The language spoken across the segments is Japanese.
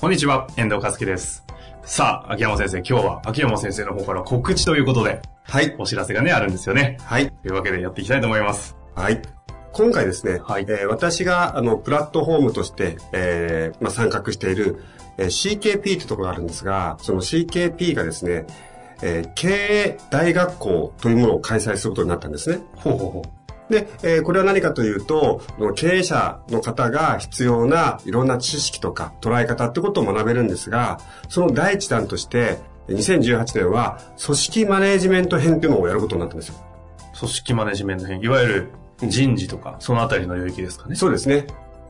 こんにちは、遠藤和樹です。さあ、秋山先生、今日は秋山先生の方から告知ということで、はい。お知らせがね、あるんですよね。はい。というわけでやっていきたいと思います。はい。今回ですね、はいえー私が、あの、プラットフォームとして、えーまあ、参画している、えー CKP というところがあるんですが、その CKP がですね、えー経営大学校というものを開催することになったんですね。ほうほうほで、えーこれは何かというと、経営者の方が必要ないろんな知識とか捉え方ってことを学べるんですが、その第一弾として、2018年は組織マネージメント編っていうのをやることになったんですよ。う。組織マネジメント編、いわゆる人事とか、そのあたりの領域ですかね。そうですね。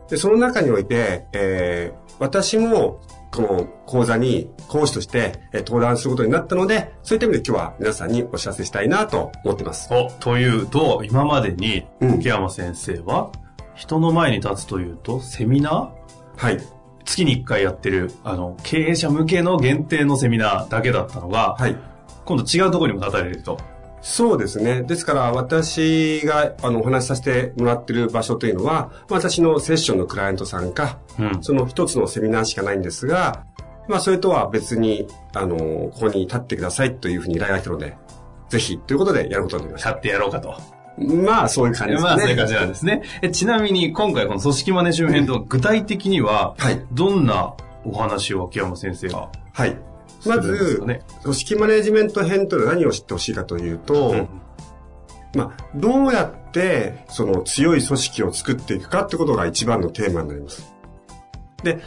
で、その中において、えー私も、この講座に講師として、えー登壇することになったので、そういった意味で今日は皆さんにお知らせしたいなと思ってます。お、というと、今までに、うん秋山先生は、人の前に立つというと、セミナはい。ー月に1回やってる、あの、経営者向けの限定のセミナーだけだったのが、はい。今度違うところにも立たれると。そうですね。ですから、私が、あの、お話しさせてもらってる場所というのは、私のセッションのクライアントさんか、うん。その一つのセミナーしかないんですが、まあ、それとは別に、あの、ここに立ってくださいというふうに依頼が来たので、ぜひ、ということでやることになりました。立ってやろうかと。まあ、そういう感じですね。まあ、そういう感じなんですね。えちなみに、今回この組織マネジメント具体的には、はい。どんなお話を秋山先生が？はい。まず。組織マネジメント編というのは何を知ってほしいかというと、うんまあ、どうやって、その強い組織を作っていくかってことが一番のテーマになります。で、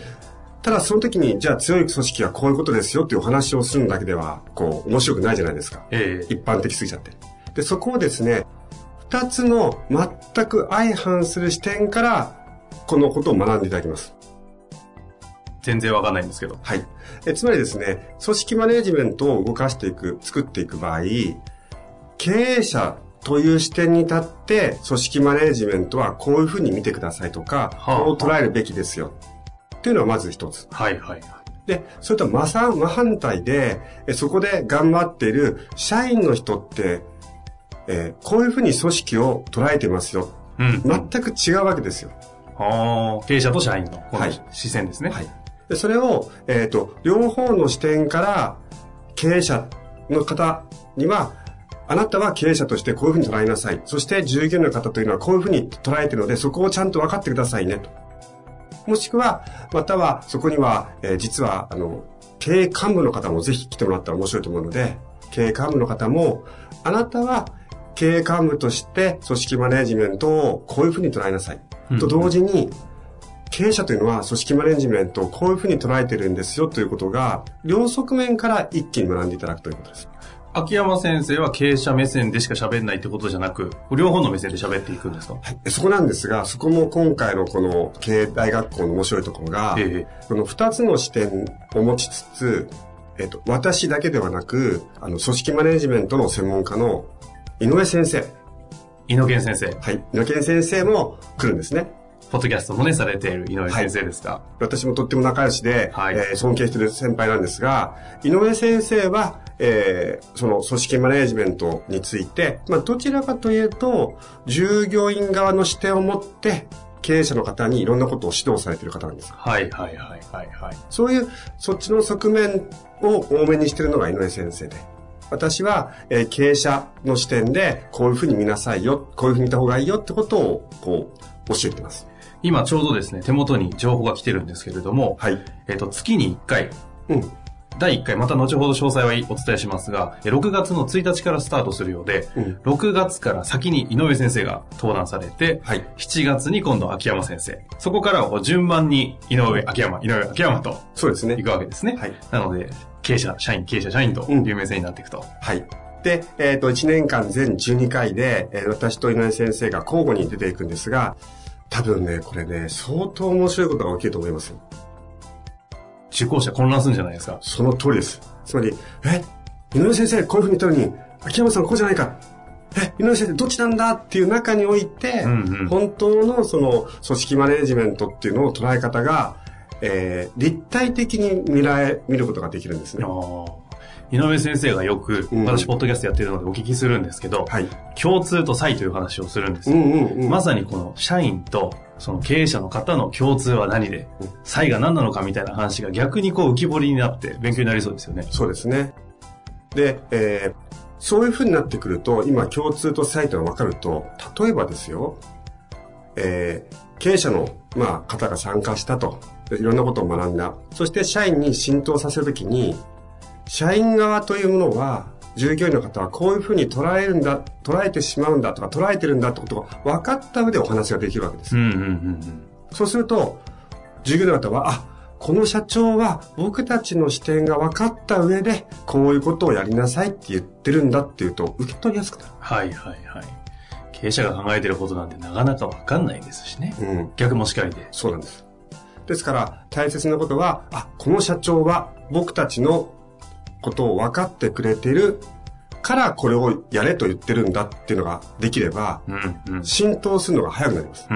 ただその時に、じゃあ強い組織はこういうことですよっていうお話をするだけでは、こう、面白くないじゃないですか。ええ一般的すぎちゃって。で、そこをですね、二つの全く相反する視点から、このことを学んでいただきます。全然わかんないんですけど。はい。えつまりですね、組織マネジメントを動かしていく、作っていく場合、経営者という視点に立って、組織マネジメントはこういうふうに見てくださいとか、はあこう捉えるべきですよ。っていうのはまず一つ。はいはいはい。で、それと真さ真反対で、えそこで頑張っている社員の人って、えーこういうふうに組織を捉えてますよ。うん。全く違うわけですよ。ああ、経営者と社員のこのはい視線ですね。はい。で、それを、えっ、と、両方の視点から、経営者の方には、あなたは経営者としてこういうふうに捉えなさい。そして従業員の方というのはこういうふうに捉えているので、そこをちゃんと分かってくださいね、と。もしくは、または、そこには、えー実は、あの、経営幹部の方もぜひ来てもらったら面白いと思うので、経営幹部の方も、あなたは経営幹部として組織マネジメントをこういうふうに捉えなさい。うんと同時に、経営者というのは組織マネジメントをこういうふうに捉えてるんですよということが、両側面から一気に学んでいただくということです。秋山先生は経営者目線でしか喋んないってことじゃなく、両方の目線で喋っていくんですか？はい、そこなんですが、そこも今回のこの経営大学校の面白いところが、ええ。この二つの視点を持ちつつ、えっと、私だけではなく、あの、組織マネジメントの専門家の井上先生、井野健先生、はい、井上先生も来るんですね。ポッドキャストもね、されている井上先生ですが、私もとっても仲良しで、はいえー尊敬している先輩なんですが、井上先生は、えーその組織マネジメントについて、まあ、どちらかというと、従業員側の視点を持って、経営者の方にいろんなことを指導されている方なんです。はいはいはいはいはい。そういう、そっちの側面を多めにしているのが井上先生で。私は、えー経営者の視点で、こういうふうに見なさいよ、こういうふうに見た方がいいよってことを、こう、教えてます。今ちょうどですね、手元に情報が来てるんですけれども、はい。えっ、と、月に1回、うん。第1回、また後ほど詳細はお伝えしますが、え6月の1日からスタートするようで、うん6月から先に井上先生が登壇されて、はい。7月に今度秋山先生。そこからは順番に井上、秋山、井上、秋山とそうですね行。くわけですね。はい。なので、経営者、社員、経営者、社員という名線になっていくと。はい。で、えっ、と、1年間全12回で、えー私と井上先生が交互に出ていくんですが、多分ね、これね、相当面白いことが起きると思いますよ。受講者混乱するんじゃないですか？その通りです。つまり、え、井上先生こういうふうに言ったのに、秋山さんこうじゃないか？え、井上先生どっちなんだ？っていう中において、うんうん本当のその組織マネジメントっていうのを捉え方が、えー立体的に見られ、見ることができるんですね。あー井上先生がよく、うん私、ポッドキャストやってるのでお聞きするんですけど、はい。共通と差異という話をするんですよ。うんうんうん。まさにこの社員とその経営者の方の共通は何でうん、差異が何なのかみたいな話が逆にこう浮き彫りになって勉強になりそうですよね。そうですね。で、えーそういう風になってくると、今共通と差異というのが分かると、例えばですよ、えー経営者の、まあ、方が参加したと。でいろんなことを学んだ。そして社員に浸透させるときに、社員側というものは、従業員の方はこういうふうに捉えるんだ、捉えてしまうんだとか捉えてるんだってことが分かった上でお話ができるわけです。うんうんうんうん。そうすると、従業員の方は、あ、この社長は僕たちの視点が分かった上で、こういうことをやりなさいって言ってるんだっていうと、受け取りやすくなる。はいはいはい。経営者が考えてることなんてなかなかわかんないですしね。うん。逆もしかりで。そうなんです。ですから、大切なことは、あ、この社長は僕たちのことを分かってくれているからこれをやれと言ってるんだっていうのができれば、うんうん。浸透するのが早くなります。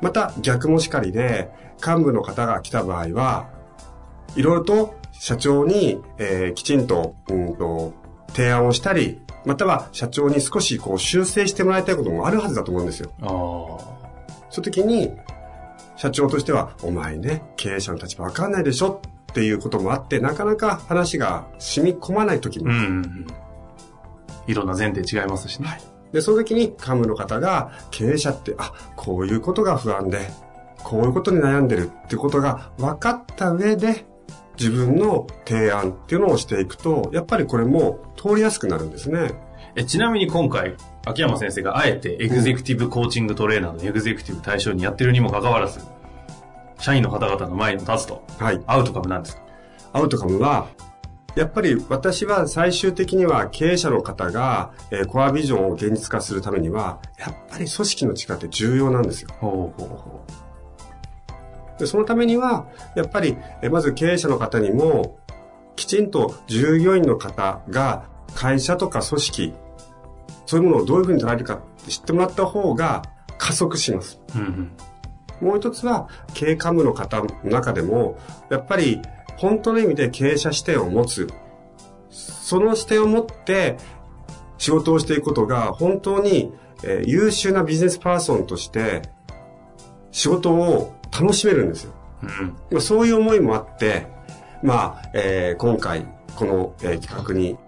また逆もしかりで、幹部の方が来た場合は、いろいろと社長に、えーきちんと、うんと、提案をしたり、または社長に少しこう修正してもらいたいこともあるはずだと思うんですよ。ああ。その時に、社長としては、お前ね、経営者の立場わかんないでしょっていうこともあって、なかなか話が染み込まない時もうんうんうん。いろんな前提違いますしね。で、その時に幹部の方が、経営者って、あ、こういうことが不安で、こういうことに悩んでるってことが分かった上で、自分の提案っていうのをしていくと、やっぱりこれも通りやすくなるんですね。えちなみに今回、秋山先生があえてエグゼクティブコーチングトレーナーのエグゼクティブ対象にやってるにもかかわらず、社員の方々の前に立つと、はい。アウトカムなんですか？アウトカムは、やっぱり私は最終的には経営者の方が、えーコアビジョンを現実化するためには、やっぱり組織の力って重要なんですよ。ほうほうほで、そのためには、やっぱり、えまず経営者の方にも、きちんと従業員の方が会社とか組織、そういうものをどういうふうに捉えるかって知ってもらった方が加速します。う。うんうん。もう一つは、経営幹部の方の中でも、やっぱり、本当の意味で経営者視点を持つ。その視点を持って、仕事をしていくことが、本当に、えー優秀なビジネスパーソンとして、仕事を楽しめるんですよ。うん。まあ、そういう思いもあって、まあ、えー今回、この、えー企画に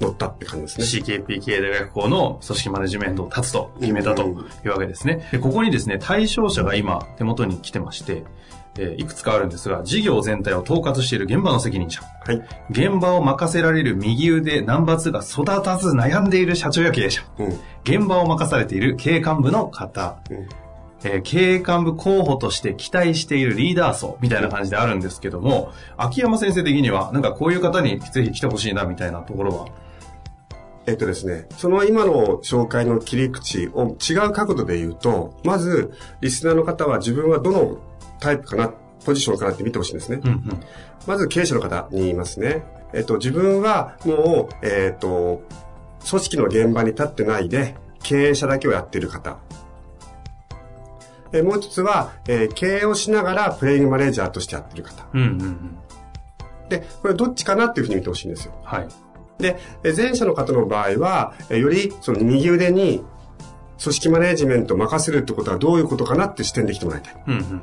乗ったって感じですね。CKP 経営大学校の組織マネジメントを立つと決めたとうんいうわけですね。で、ここにですね、対象者が今手元に来てまして、えーいくつかあるんですが、事業全体を統括している現場の責任者。はい。現場を任せられる右腕ナンバー2が育たず悩んでいる社長や経営者。うん。現場を任されている経営幹部の方。うんえー経営幹部候補として期待しているリーダー層みたいな感じであるんですけども、秋山先生的には、なんかこういう方にぜひ来てほしいなみたいなところは。えっとですね、その今の紹介の切り口を違う角度で言うと、まず、リスナーの方は自分はどのタイプかな、ポジションかなって見てほしいんですね。うんうん。まず経営者の方に言いますね。えっと、自分はもう、えっと、組織の現場に立ってないで、経営者だけをやっている方。えもう一つは、えー経営をしながらプレイングマネージャーとしてやってる方。うんうんうん。で、これどっちかなっていうふうに見てほしいんですよ。はい。で、え前者の方の場合は、えよりその右腕に組織マネージメントを任せるってことはどういうことかなって視点で来てもらいたい。うんうん。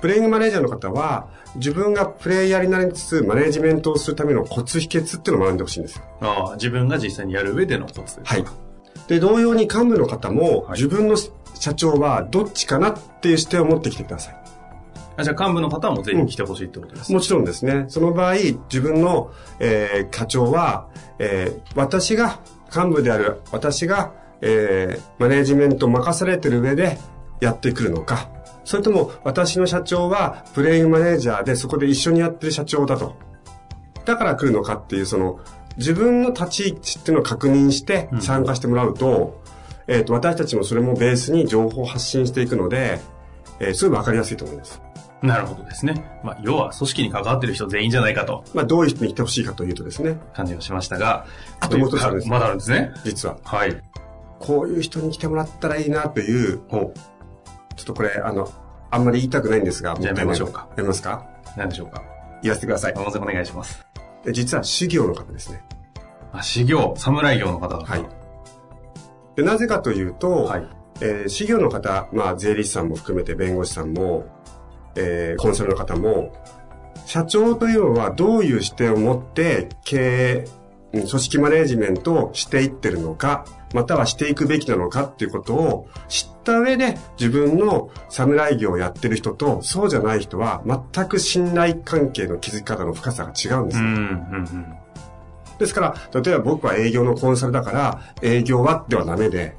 プレイングマネージャーの方は、自分がプレイヤーになりつつ、マネージメントをするためのコツ秘訣っていうのを学んでほしいんですよ。ああ、自分が実際にやる上でのコツですかはい。で、同様に幹部の方も、はい自分の社長はどっちかなっていう視点を持ってきてください。あじゃあ幹部の方もぜひ来てほしいってことです。もちろんですね。その場合、自分の、えー課長は、えー私が、幹部である私が、えーマネージメントを任されてる上でやってくるのか、それとも私の社長はプレイングマネージャーでそこで一緒にやってる社長だと。だから来るのかっていう、その、自分の立ち位置っていうのを確認して参加してもらうと、えっ、と、私たちもそれもベースに情報を発信していくので、えーすごいわかりやすいと思います。なるほどですね。まあ、要は組織に関わってる人全員じゃないかとまあ、どういう人に来てほしいかというとですね、感じがしましたが、あともう一つあるんですまだあるんですね。実は。はい。こういう人に来てもらったらいいなという、ほちょっとこれ、あの、あんまり言いたくないんですが、じゃあやめましょうかやめますか？う。何でしょうか？言わせてください。まずお願いします。で実は修行の方ですね。あ、修行、侍業の方だ。はい。で、なぜかというと、はい。えー、事業の方、まあ、税理士さんも含めて弁護士さんも、えー、コンサルの方も、社長というのはどういう視点を持って経営、組織マネジメントをしていってるのか、またはしていくべきなのかっていうことを知った上で自分の侍業をやってる人とそうじゃない人は全く信頼関係の築き方の深さが違うんですよ。うんうんうんですから、例えば僕は営業のコンサルだから、営業はではダメで、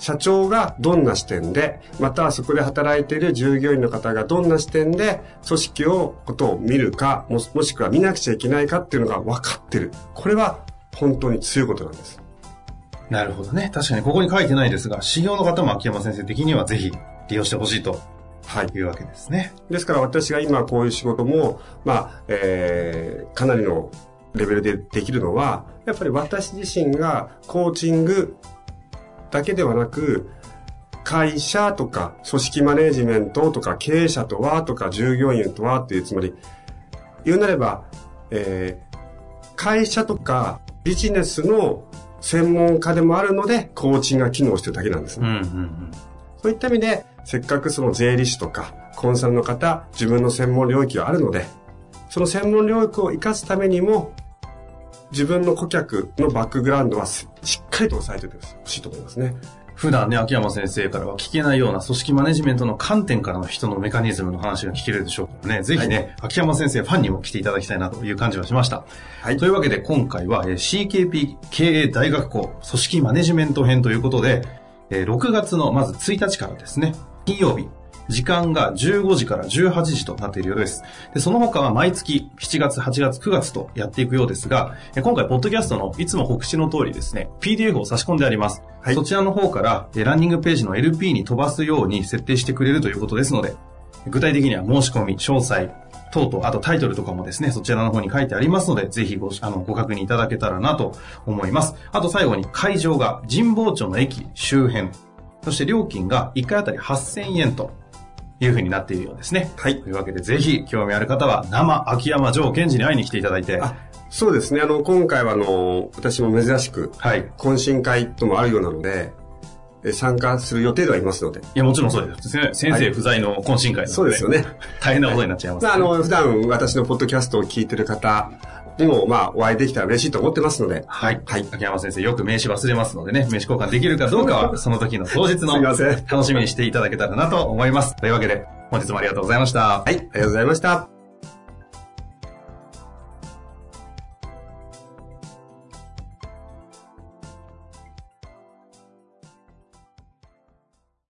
社長がどんな視点で、またはそこで働いている従業員の方がどんな視点で組織を、ことを見るか、ももしくは見なくちゃいけないかっていうのが分かってる。これは本当に強いことなんです。なるほどね。確かにここに書いてないですが、修行の方も秋山先生的にはぜひ利用してほしいと。はい。いうわけですね。ですから私が今こういう仕事も、まあ、えー、かなりのレベルでできるのは、やっぱり私自身がコーチングだけではなく、会社とか組織マネジメントとか経営者とはとか従業員とはっていうつもり、言うなれば、えー、会社とかビジネスの専門家でもあるので、コーチングが機能してるだけなんですね。うんうんうん、そういった意味で、せっかくその税理士とかコンサルの方、自分の専門領域があるので、その専門領域を活かすためにも、自分の顧客のバックグラウンドはしっかりと押さえておいてほしいと思いますね。普段ね、秋山先生からは聞けないような組織マネジメントの観点からの人のメカニズムの話が聞けるでしょうからね、ぜひね、はい、秋山先生ファンにも来ていただきたいなという感じはしました。はい。というわけで今回は CKP 経営大学校組織マネジメント編ということで、6月のまず1日からですね、金曜日、時間が15時から18時となっているようです。で、その他は毎月7月、8月、9月とやっていくようですが、今回、ポッドキャストのいつも告知の通りですね、PDF を差し込んであります。はい、そちらの方から、ランニングページの LP に飛ばすように設定してくれるということですので、具体的には申し込み、詳細、等々、あとタイトルとかもですね、そちらの方に書いてありますので、ぜひご、あの、ご確認いただけたらなと思います。あと最後に会場が神保町の駅周辺、そして料金が1回あたり8000円というふうになっているようですね。はい。というわけで、ぜひ、興味ある方は、生秋山城賢治に会いに来ていただいて。そうですね。あの、今回は、あの、私も珍しく、はい。懇親会ともあるようなので、参加する予定ではいますので。いや、もちろんそうですね。先生不在の懇親会なので、はい、そうですよね。大変なことになっちゃいます、ね、あ、の、普段私のポッドキャストを聞いてる方にも、まあ、お会いできたら嬉しいと思ってますので。はい。はい。秋山先生、よく名刺忘れますのでね、名刺交換できるかどうかは、その時の当日の楽しみにしていただけたらなと思います。というわけで、本日もありがとうございました。はい、ありがとうございました。